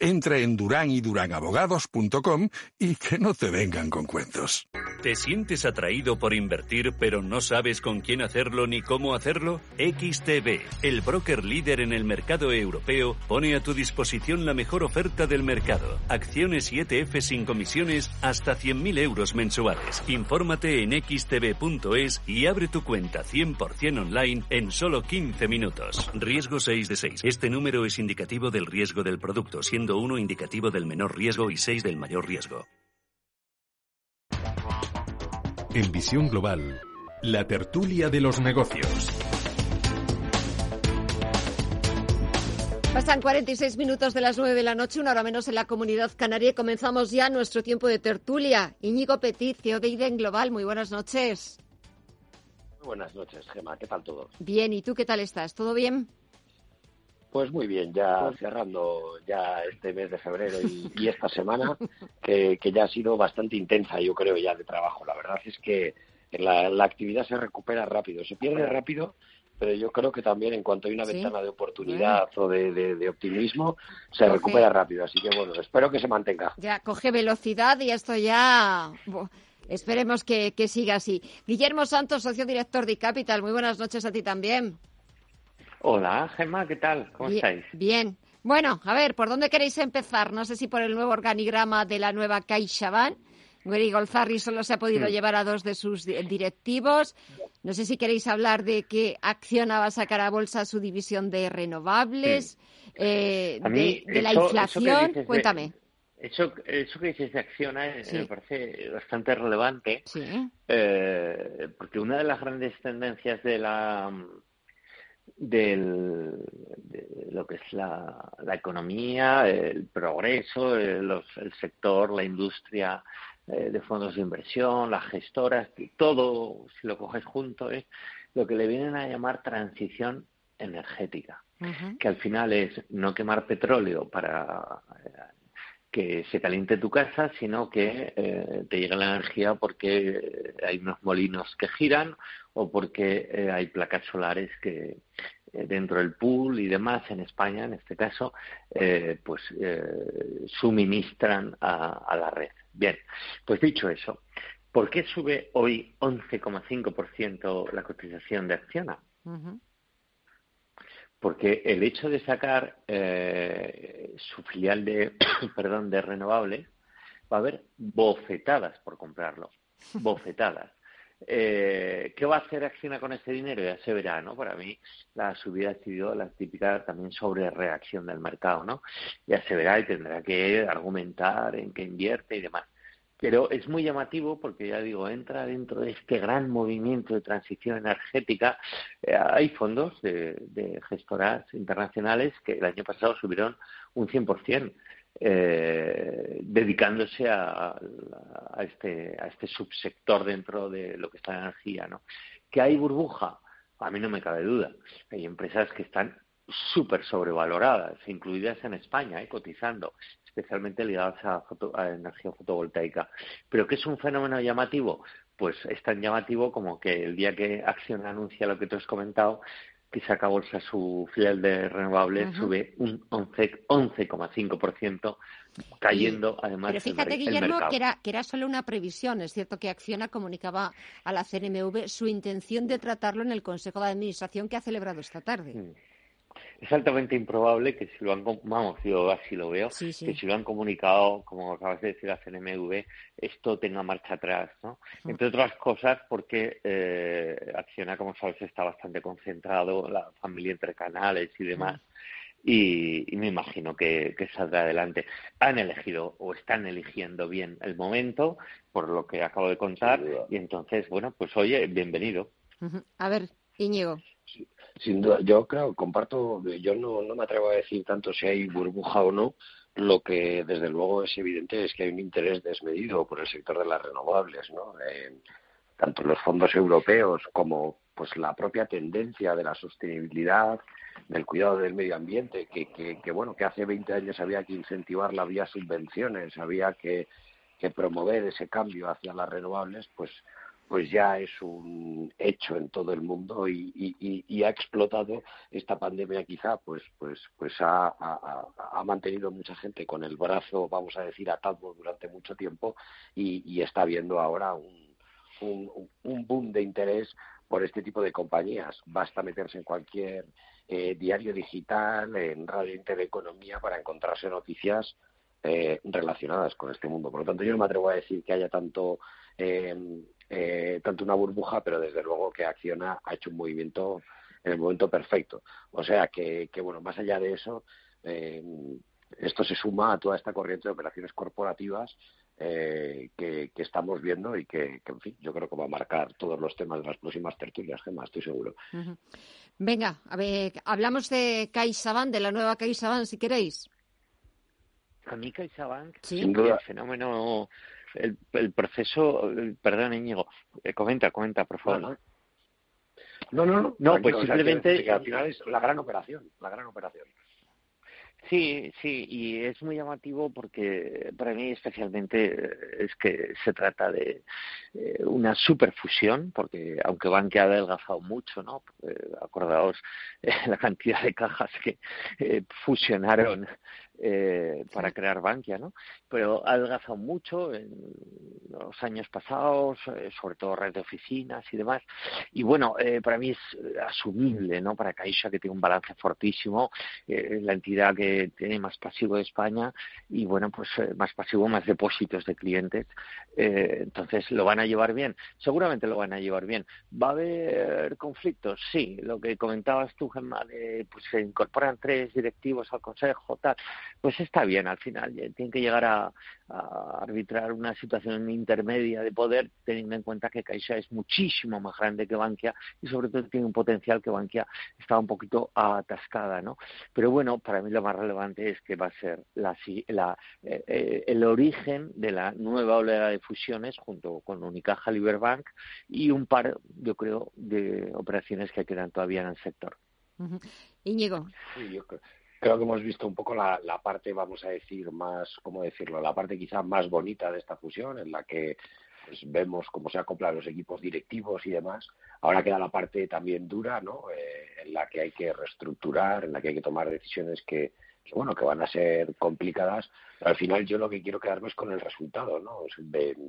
Entra en duranyduranAbogados.com y que no te vengan con cuentos. ¿Te sientes atraído por invertir pero no sabes con quién hacerlo ni cómo hacerlo? XTB, el broker líder en el mercado europeo, pone a tu disposición la mejor oferta del mercado. Acciones y ETF sin comisiones hasta 100.000 euros mensuales. Infórmate en xtb.es y abre tu cuenta 100% online en solo 15 minutos. Riesgo 6 de 6. Este número es indicativo del riesgo del producto, siendo uno indicativo del menor riesgo y 6 del mayor riesgo. En Visión Global, la tertulia de los negocios. Pasan 46 minutos de las 9 de la noche, una hora menos en la comunidad canaria y comenzamos ya nuestro tiempo de tertulia. Íñigo Petit, CEO de IDEN Global, muy buenas noches. Muy buenas noches, Gemma, ¿qué tal todo? Bien, ¿y tú qué tal estás? ¿Todo bien? Pues muy bien, ya cerrando ya este mes de febrero y, esta semana, que, ya ha sido bastante intensa, yo creo, ya de trabajo. La verdad es que la, actividad se recupera rápido, se pierde rápido, pero yo creo que también en cuanto hay una ventana de oportunidad o de, optimismo, se recupera rápido. Así que bueno, espero que se mantenga. Ya coge velocidad y esto ya... Esperemos que, que siga así. Guillermo Santos, socio director de Capital, muy buenas noches a ti también. Hola, Gemma, ¿qué tal? ¿Cómo estáis? Bien. Bueno, a ver, ¿por dónde queréis empezar? No sé si por el nuevo organigrama de la nueva CaixaBank. Gary Golzarri solo se ha podido mm. llevar a dos de sus directivos. No sé si queréis hablar de qué Acciona va a sacar a bolsa su división de renovables, eh, de, la inflación. Cuéntame. Eso, eso que dices de Acciona eh, me parece bastante relevante, eh, porque una de las grandes tendencias de la del, de lo que es la, la economía, el progreso, el, el sector, la industria eh, de fondos de inversión, las gestoras, todo, si lo coges junto, es lo que le vienen a llamar transición energética, que al final es no quemar petróleo para eh, que se caliente tu casa, sino que eh, te llegue la energía porque hay unos molinos que giran o porque eh, hay placas solares que eh, dentro del pool y demás en España, en este caso, pues suministran a, la red. Bien, pues dicho eso, ¿por qué sube hoy 11,5% la cotización de Acciona? Porque el hecho de sacar eh, su filial de, perdón, de renovables, va a haber bofetadas por comprarlo, bofetadas. Eh, ¿Qué va a hacer Acciona con ese dinero? Ya se verá, ¿no? Para mí la subida ha sido la típica también sobre reacción del mercado, ¿no? Ya se verá y tendrá que argumentar en qué invierte y demás. Pero es muy llamativo porque, ya digo, entra dentro de este gran movimiento de transición energética. Eh, hay fondos de, gestoras internacionales que el año pasado subieron un 100%, eh, dedicándose a, este, a este subsector dentro de lo que está la energía. ¿no? ¿Que hay burbuja? a mí no me cabe duda. Hay empresas que están súper sobrevaloradas, incluidas en España, ¿eh? cotizando, especialmente ligadas a, a, energía fotovoltaica. Pero ¿qué es un fenómeno llamativo? Pues es tan llamativo como que el día que Acción anuncia lo que tú has comentado, que saca bolsa su filial de renovables, sube un 11,5%, cayendo además Pero fíjate, Guillermo, que era, que era solo una previsión. Es cierto que Acciona comunicaba a la CNMV su intención de tratarlo en el Consejo de Administración que ha celebrado esta tarde. Es altamente improbable que si lo han, vamos, yo así lo veo, que si lo han comunicado, como acabas de decir, a CNMV, esto tenga marcha atrás, ¿no? Entre otras cosas porque eh, Acciona, como sabes, está bastante concentrado, la familia entre canales y demás, y, me imagino que, saldrá adelante. Han elegido o están eligiendo bien el momento, por lo que acabo de contar, y entonces, bueno, pues oye, bienvenido. A ver, Íñigo. Sin duda, yo creo, comparto, yo no, no me atrevo a decir tanto si hay burbuja o no, lo que desde luego es evidente es que hay un interés desmedido por el sector de las renovables, ¿no? Tanto los fondos europeos como pues la propia tendencia de la sostenibilidad, del cuidado del medio ambiente, que, que, que bueno, que hace 20 años había que incentivarla vía subvenciones, había que, que promover ese cambio hacia las renovables, pues pues ya es un hecho en todo el mundo y, ha explotado esta pandemia quizá pues pues pues ha, mantenido mucha gente con el brazo vamos a decir atado durante mucho tiempo y, está habiendo ahora un, un, boom de interés por este tipo de compañías. Basta meterse en cualquier eh, diario digital en radio y teleeconomía para encontrarse noticias eh, relacionadas con este mundo. Por lo tanto yo no me atrevo a decir que haya tanto eh, eh, tanto una burbuja, pero desde luego que Acciona ha hecho un movimiento en el momento perfecto. O sea que, bueno, más allá de eso, eh, esto se suma a toda esta corriente de operaciones corporativas eh, que, estamos viendo y que, en fin, yo creo que va a marcar todos los temas de las próximas tertulias, Gemma, estoy seguro. Venga, a ver, hablamos de CaixaBank, de la nueva CaixaBank, si queréis. A mí CaixaBank, ¿Sí? el fenómeno el, el proceso, perdón, Íñigo, eh, comenta, comenta, por favor. No, no, no. No, pues simplemente. al final es la gran operación, la gran operación. Sí, sí, y es muy llamativo porque para mí especialmente eh, es que se trata de eh, una superfusión, porque aunque Bankia ha adelgazado mucho, ¿no? acordaos la cantidad de cajas que fusionaron eh, para crear Bankia, ¿no? Pero ha adelgazado mucho en los años pasados, eh, sobre todo red de oficinas y demás. Y bueno, eh, para mí es asumible, ¿no? Para Caixa, que tiene un balance fortísimo, la entidad que tiene más pasivo de España y bueno, pues más pasivo, más depósitos de clientes. entonces, ¿lo van a llevar bien? Seguramente lo van a llevar bien. ¿Va a haber conflictos? Sí. Lo que comentabas tú, Gemma, de pues se incorporan tres directivos al Consejo, tal pues está bien al final. Tienen que llegar a, arbitrar una situación intermedia de poder, teniendo en cuenta que Caixa es muchísimo más grande que Bankia y sobre todo tiene un potencial que Bankia está un poquito atascada, ¿no? Pero bueno, para mí lo más relevante es que va a ser la, eh, eh, el origen de la nueva oleada de fusiones junto con Unicaja Liberbank y un par, yo creo, de operaciones que quedan todavía en el sector. Íñigo. Sí, yo creo que hemos visto un poco la, parte, vamos a decir, más, ¿cómo decirlo? La parte quizá más bonita de esta fusión, en la que pues, vemos cómo se acoplan los equipos directivos y demás. Ahora queda la parte también dura, ¿no? Eh, en la que hay que reestructurar, en la que hay que tomar decisiones que, bueno, que van a ser complicadas, al final yo lo que quiero quedarme es con el resultado, ¿no?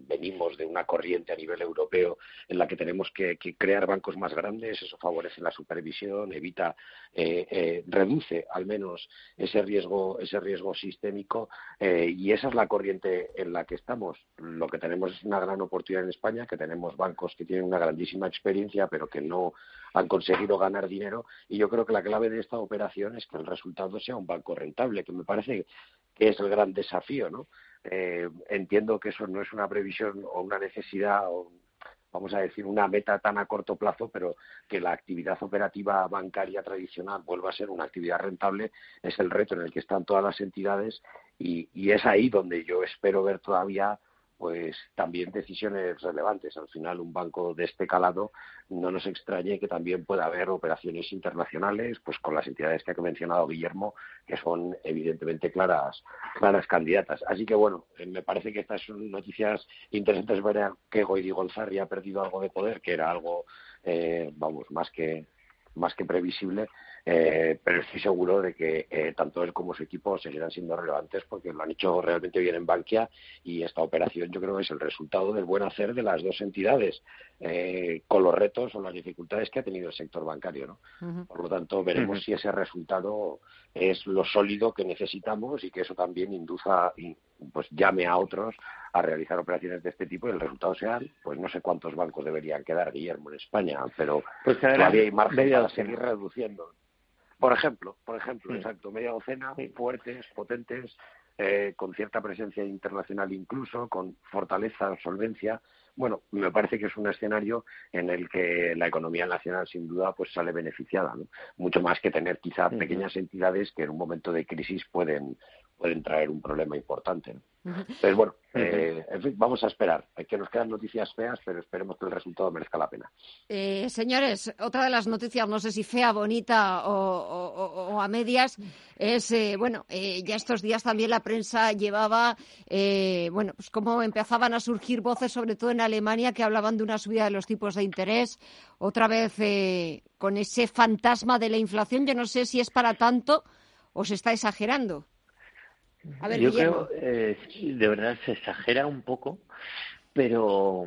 Venimos de una corriente a nivel europeo en la que tenemos que, crear bancos más grandes, eso favorece la supervisión, evita, eh, eh, reduce al menos ese riesgo, ese riesgo sistémico eh, y esa es la corriente en la que estamos. Lo que tenemos es una gran oportunidad en España, que tenemos bancos que tienen una grandísima experiencia, pero que no han conseguido ganar dinero y yo creo que la clave de esta operación es que el resultado sea un banco rentable, que me parece es el gran desafío, ¿no? Eh, entiendo que eso no es una previsión o una necesidad o vamos a decir una meta tan a corto plazo, pero que la actividad operativa bancaria tradicional vuelva a ser una actividad rentable es el reto en el que están todas las entidades y, y es ahí donde yo espero ver todavía pues también decisiones relevantes. Al final, un banco de este calado no nos extrañe que también pueda haber operaciones internacionales, pues con las entidades que ha mencionado Guillermo, que son evidentemente claras, claras candidatas. Así que bueno, eh, me parece que estas son noticias interesantes ver que Goidi Golzarri ha perdido algo de poder, que era algo, eh, vamos, más que más que previsible, eh, pero estoy seguro de que eh, tanto él como su equipo seguirán siendo relevantes porque lo han hecho realmente bien en Bankia y esta operación yo creo que es el resultado del buen hacer de las dos entidades eh, con los retos o las dificultades que ha tenido el sector bancario. ¿no? Por lo tanto, veremos si ese resultado es lo sólido que necesitamos y que eso también induza, pues llame a otros a realizar operaciones de este tipo y el resultado sea, pues no sé cuántos bancos deberían quedar, Guillermo, en España, pero pues todavía hay margen para seguir reduciendo. Por ejemplo, por ejemplo, exacto, media docena, fuertes, potentes, eh, con cierta presencia internacional incluso, con fortaleza, solvencia. Bueno, me parece que es un escenario en el que la economía nacional sin duda pues sale beneficiada, ¿no? mucho más que tener quizá pequeñas entidades que en un momento de crisis pueden pueden traer un problema importante. Entonces, bueno, eh, en fin, vamos a esperar. Hay que nos quedan noticias feas, pero esperemos que el resultado merezca la pena. Eh, señores, otra de las noticias, no sé si fea, bonita o, a medias, es, eh, bueno, ya estos días también la prensa llevaba, bueno, pues cómo empezaban a surgir voces, sobre todo en Alemania, que hablaban de una subida de los tipos de interés, otra vez con ese fantasma de la inflación. Yo no sé si es para tanto o se está exagerando. Yo creo, eh, de verdad, se exagera un poco, pero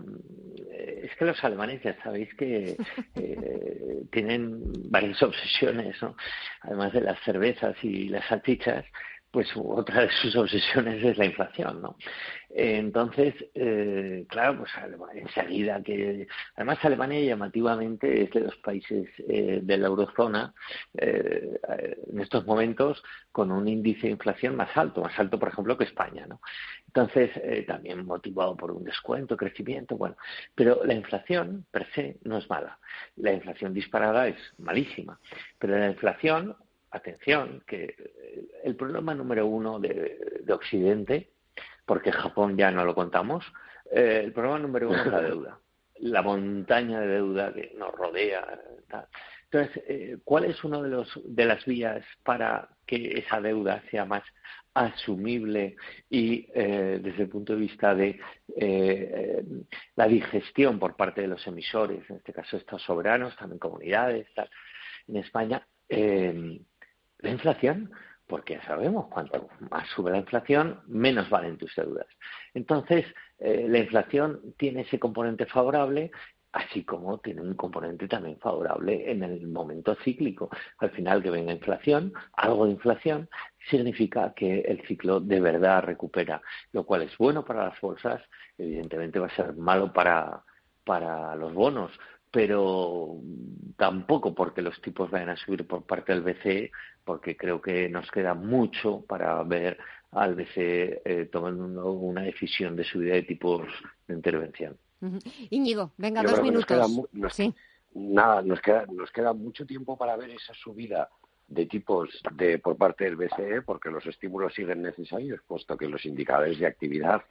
eh, es que los alemanes ya sabéis que eh, tienen varias obsesiones, ¿no? Además de las cervezas y las salchichas, pues otra de sus obsesiones es la inflación, ¿no? Entonces, eh, claro, pues enseguida que... Además, Alemania llamativamente es de los países eh, de la eurozona eh, en estos momentos con un índice de inflación más alto, más alto, por ejemplo, que España, ¿no? Entonces, también motivado por un descuento, crecimiento, bueno. Pero la inflación, per se, no es mala. La inflación disparada es malísima. Pero la inflación atención, que el problema número uno de, Occidente, porque Japón ya no lo contamos, eh, el problema número uno es la deuda, la montaña de deuda que nos rodea. Entonces, eh, ¿cuál es una de, los, de las vías para que esa deuda sea más asumible y eh, desde el punto de vista de la digestión por parte de los emisores, en este caso estos soberanos, también comunidades, tal, en España, la inflación, porque ya sabemos, cuanto más sube la inflación, menos valen tus deudas. Entonces, eh, la inflación tiene ese componente favorable, así como tiene un componente también favorable en el momento cíclico. Al final que venga inflación, algo de inflación, significa que el ciclo de verdad recupera, lo cual es bueno para las bolsas, evidentemente va a ser malo para, para los bonos, pero tampoco porque los tipos vayan a subir por parte del BCE, porque creo que nos queda mucho para ver al BCE eh, tomando una decisión de subida de tipos de intervención. Íñigo, venga, dos minutos. Nada, nos queda, nos queda mucho tiempo para ver esa subida de tipos de, por parte del BCE, porque los estímulos siguen necesarios, puesto que los indicadores de actividad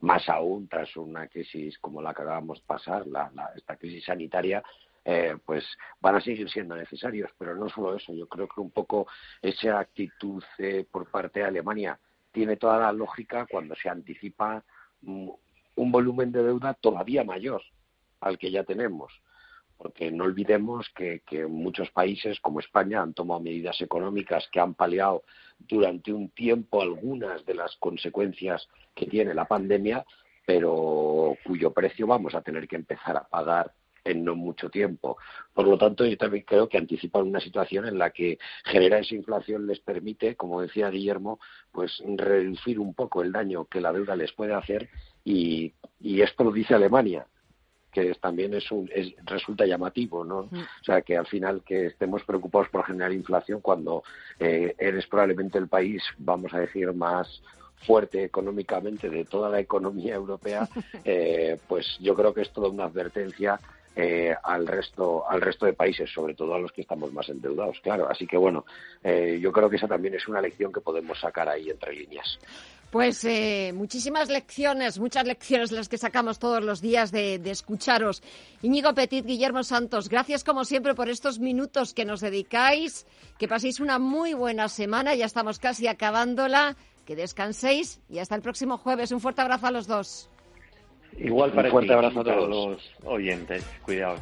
más aún tras una crisis como la que acabamos de pasar, la, esta crisis sanitaria, eh, pues van a seguir siendo necesarios. Pero no solo eso, yo creo que un poco esa actitud eh, por parte de Alemania tiene toda la lógica cuando se anticipa un volumen de deuda todavía mayor al que ya tenemos porque no olvidemos que, muchos países como España han tomado medidas económicas que han paliado durante un tiempo algunas de las consecuencias que tiene la pandemia, pero cuyo precio vamos a tener que empezar a pagar en no mucho tiempo. Por lo tanto, yo también creo que anticipan una situación en la que generar esa inflación les permite, como decía Guillermo, pues reducir un poco el daño que la deuda les puede hacer y esto lo dice Alemania que también es un, resulta llamativo, ¿no? O sea, que al final que estemos preocupados por generar inflación cuando eh, eres probablemente el país, vamos a decir, más fuerte económicamente de toda la economía europea, eh, pues yo creo que es toda una advertencia eh, al resto al resto de países, sobre todo a los que estamos más endeudados, claro. Así que bueno, eh, yo creo que esa también es una lección que podemos sacar ahí entre líneas. Pues eh, muchísimas lecciones, muchas lecciones las que sacamos todos los días de, de, escucharos. Íñigo Petit, Guillermo Santos, gracias como siempre por estos minutos que nos dedicáis. Que paséis una muy buena semana, ya estamos casi acabándola. Que descanséis y hasta el próximo jueves. Un fuerte abrazo a los dos. Igual para Un fuerte ti, abrazo a todos. los oyentes. Cuidaos.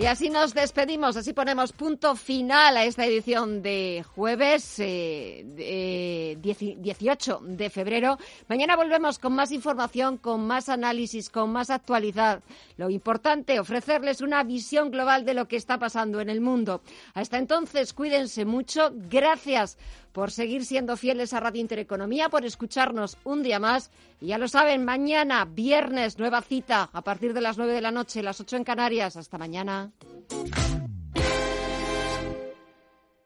Y así nos despedimos, así ponemos punto final a esta edición de jueves eh, de, 18 de febrero. Mañana volvemos con más información, con más análisis, con más actualidad. Lo importante, ofrecerles una visión global de lo que está pasando en el mundo. Hasta entonces, cuídense mucho. Gracias por seguir siendo fieles a Radio Intereconomía, por escucharnos un día más. Y ya lo saben, mañana, viernes, nueva cita, a partir de las 9 de la noche, las 8 en Canarias. Hasta mañana.